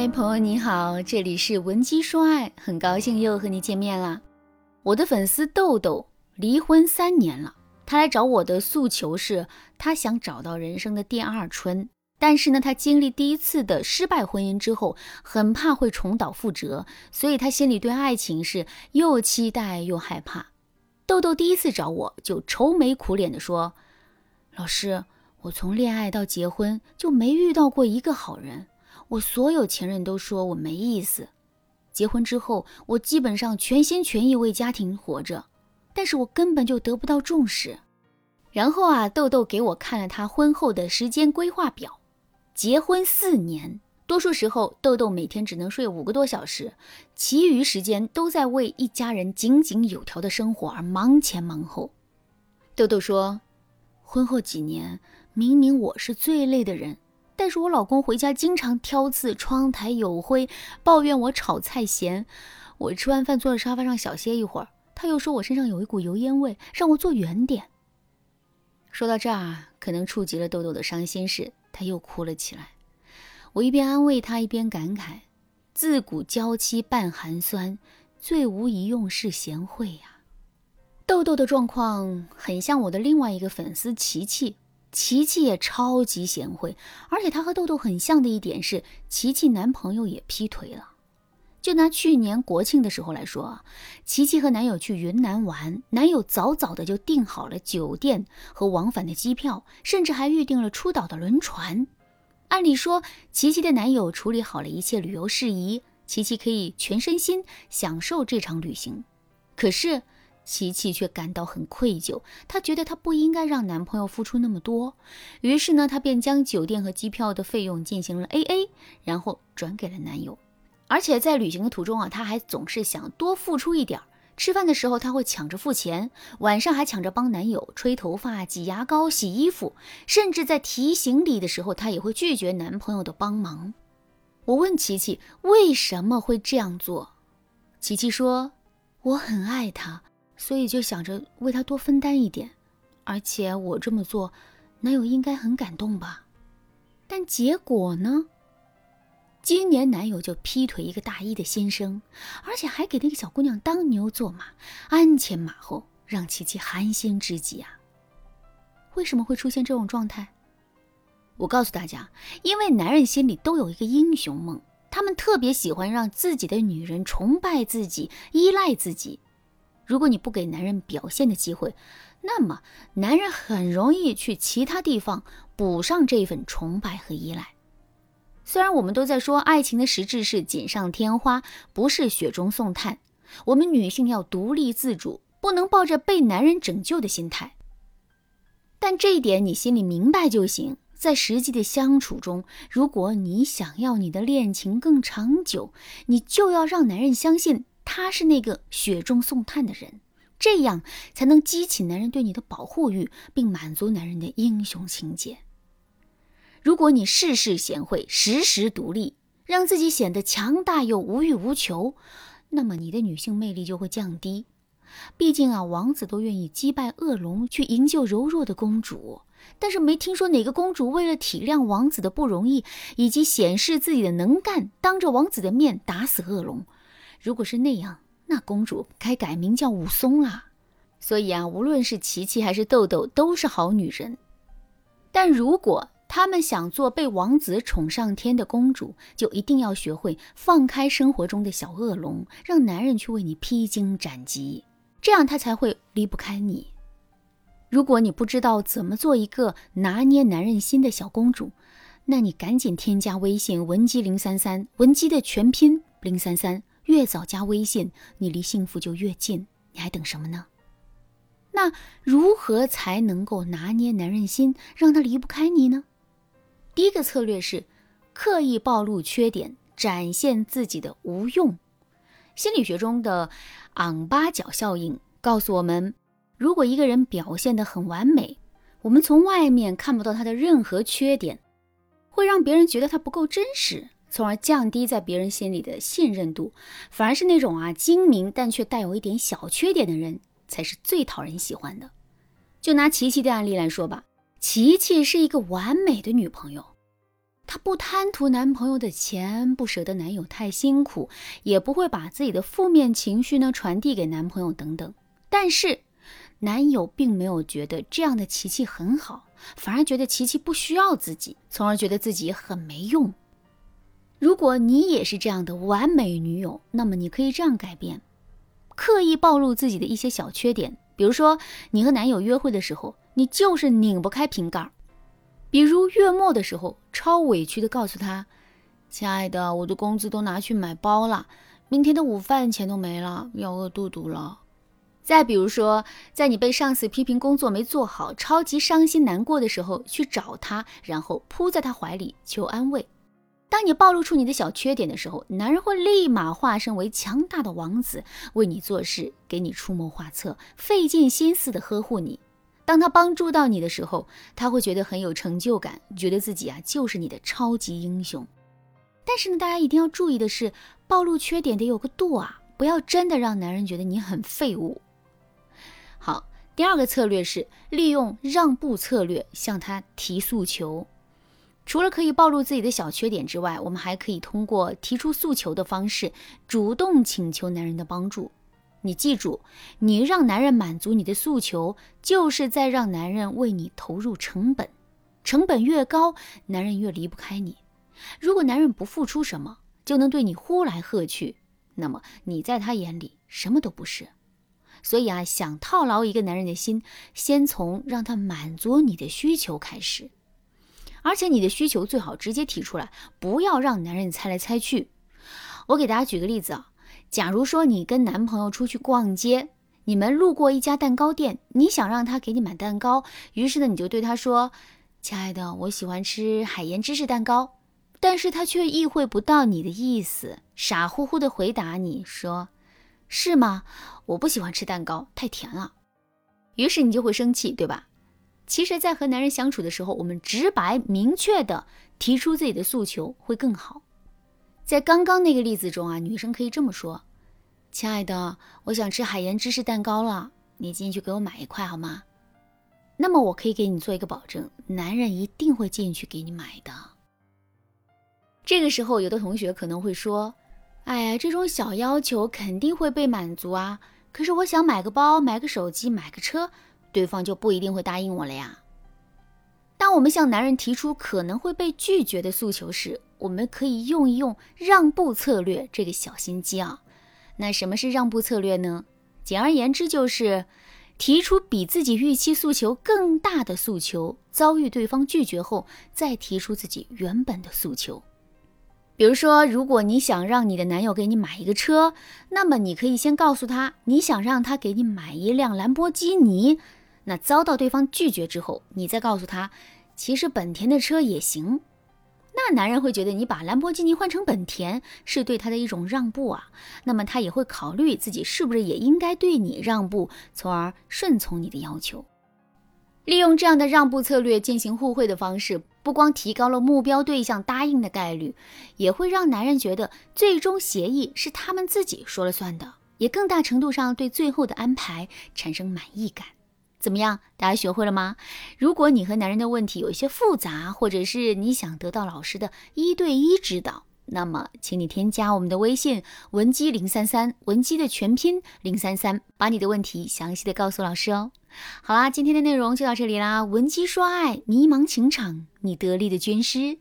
嗨，朋友你好，这里是文姬说爱，很高兴又和你见面啦。我的粉丝豆豆离婚三年了，他来找我的诉求是，他想找到人生的第二春，但是呢，他经历第一次的失败婚姻之后，很怕会重蹈覆辙，所以他心里对爱情是又期待又害怕。豆豆第一次找我就愁眉苦脸的说：“老师，我从恋爱到结婚就没遇到过一个好人。”我所有前任都说我没意思，结婚之后我基本上全心全意为家庭活着，但是我根本就得不到重视。然后啊，豆豆给我看了他婚后的时间规划表，结婚四年，多数时候豆豆每天只能睡五个多小时，其余时间都在为一家人井井有条的生活而忙前忙后。豆豆说，婚后几年，明明我是最累的人。但是我老公回家经常挑刺，窗台有灰，抱怨我炒菜咸。我吃完饭坐在沙发上小歇一会儿，他又说我身上有一股油烟味，让我坐远点。说到这儿，可能触及了豆豆的伤心事，他又哭了起来。我一边安慰他，一边感慨：自古娇妻半寒酸，最无一用是贤惠呀。豆豆的状况很像我的另外一个粉丝琪琪。琪琪也超级贤惠，而且她和豆豆很像的一点是，琪琪男朋友也劈腿了。就拿去年国庆的时候来说啊，琪琪和男友去云南玩，男友早早的就订好了酒店和往返的机票，甚至还预定了出岛的轮船。按理说，琪琪的男友处理好了一切旅游事宜，琪琪可以全身心享受这场旅行。可是。琪琪却感到很愧疚，她觉得她不应该让男朋友付出那么多，于是呢，她便将酒店和机票的费用进行了 A A，然后转给了男友。而且在旅行的途中啊，她还总是想多付出一点。吃饭的时候，她会抢着付钱，晚上还抢着帮男友吹头发、挤牙膏、洗衣服，甚至在提行李的时候，她也会拒绝男朋友的帮忙。我问琪琪为什么会这样做，琪琪说：“我很爱他。”所以就想着为他多分担一点，而且我这么做，男友应该很感动吧？但结果呢？今年男友就劈腿一个大一的先生，而且还给那个小姑娘当牛做马，鞍前马后，让琪琪寒心至极啊！为什么会出现这种状态？我告诉大家，因为男人心里都有一个英雄梦，他们特别喜欢让自己的女人崇拜自己、依赖自己。如果你不给男人表现的机会，那么男人很容易去其他地方补上这份崇拜和依赖。虽然我们都在说爱情的实质是锦上添花，不是雪中送炭，我们女性要独立自主，不能抱着被男人拯救的心态。但这一点你心里明白就行。在实际的相处中，如果你想要你的恋情更长久，你就要让男人相信。他是那个雪中送炭的人，这样才能激起男人对你的保护欲，并满足男人的英雄情节。如果你事事贤惠，时时独立，让自己显得强大又无欲无求，那么你的女性魅力就会降低。毕竟啊，王子都愿意击败恶龙去营救柔弱的公主，但是没听说哪个公主为了体谅王子的不容易，以及显示自己的能干，当着王子的面打死恶龙。如果是那样，那公主该改名叫武松啦。所以啊，无论是琪琪还是豆豆，都是好女人。但如果她们想做被王子宠上天的公主，就一定要学会放开生活中的小恶龙，让男人去为你披荆斩棘，这样他才会离不开你。如果你不知道怎么做一个拿捏男人心的小公主，那你赶紧添加微信文姬零三三，文姬的全拼零三三。越早加微信，你离幸福就越近。你还等什么呢？那如何才能够拿捏男人心，让他离不开你呢？第一个策略是刻意暴露缺点，展现自己的无用。心理学中的昂八角效应告诉我们，如果一个人表现得很完美，我们从外面看不到他的任何缺点，会让别人觉得他不够真实。从而降低在别人心里的信任度，反而是那种啊精明但却带有一点小缺点的人才是最讨人喜欢的。就拿琪琪的案例来说吧，琪琪是一个完美的女朋友，她不贪图男朋友的钱，不舍得男友太辛苦，也不会把自己的负面情绪呢传递给男朋友等等。但是，男友并没有觉得这样的琪琪很好，反而觉得琪琪不需要自己，从而觉得自己很没用。如果你也是这样的完美女友，那么你可以这样改变：刻意暴露自己的一些小缺点，比如说你和男友约会的时候，你就是拧不开瓶盖；比如月末的时候，超委屈的告诉他：“亲爱的，我的工资都拿去买包了，明天的午饭钱都没了，要饿肚肚了。”再比如说，在你被上司批评工作没做好，超级伤心难过的时候，去找他，然后扑在他怀里求安慰。当你暴露出你的小缺点的时候，男人会立马化身为强大的王子，为你做事，给你出谋划策，费尽心思的呵护你。当他帮助到你的时候，他会觉得很有成就感，觉得自己啊就是你的超级英雄。但是呢，大家一定要注意的是，暴露缺点得有个度啊，不要真的让男人觉得你很废物。好，第二个策略是利用让步策略向他提诉求。除了可以暴露自己的小缺点之外，我们还可以通过提出诉求的方式，主动请求男人的帮助。你记住，你让男人满足你的诉求，就是在让男人为你投入成本。成本越高，男人越离不开你。如果男人不付出什么，就能对你呼来喝去，那么你在他眼里什么都不是。所以啊，想套牢一个男人的心，先从让他满足你的需求开始。而且你的需求最好直接提出来，不要让男人猜来猜去。我给大家举个例子啊，假如说你跟男朋友出去逛街，你们路过一家蛋糕店，你想让他给你买蛋糕，于是呢你就对他说：“亲爱的，我喜欢吃海盐芝士蛋糕。”但是他却意会不到你的意思，傻乎乎的回答你说：“是吗？我不喜欢吃蛋糕，太甜了。”于是你就会生气，对吧？其实，在和男人相处的时候，我们直白明确的提出自己的诉求会更好。在刚刚那个例子中啊，女生可以这么说：“亲爱的，我想吃海盐芝士蛋糕了，你进去给我买一块好吗？”那么我可以给你做一个保证，男人一定会进去给你买的。这个时候，有的同学可能会说：“哎呀，这种小要求肯定会被满足啊，可是我想买个包、买个手机、买个车。”对方就不一定会答应我了呀。当我们向男人提出可能会被拒绝的诉求时，我们可以用一用让步策略这个小心机啊。那什么是让步策略呢？简而言之，就是提出比自己预期诉求更大的诉求，遭遇对方拒绝后，再提出自己原本的诉求。比如说，如果你想让你的男友给你买一个车，那么你可以先告诉他，你想让他给你买一辆兰博基尼。那遭到对方拒绝之后，你再告诉他，其实本田的车也行。那男人会觉得你把兰博基尼换成本田是对他的一种让步啊，那么他也会考虑自己是不是也应该对你让步，从而顺从你的要求。利用这样的让步策略进行互惠的方式，不光提高了目标对象答应的概率，也会让男人觉得最终协议是他们自己说了算的，也更大程度上对最后的安排产生满意感。怎么样，大家学会了吗？如果你和男人的问题有一些复杂，或者是你想得到老师的一对一指导，那么请你添加我们的微信文姬零三三，文姬的全拼零三三，把你的问题详细的告诉老师哦。好啦，今天的内容就到这里啦，文姬说爱，迷茫情场，你得力的军师。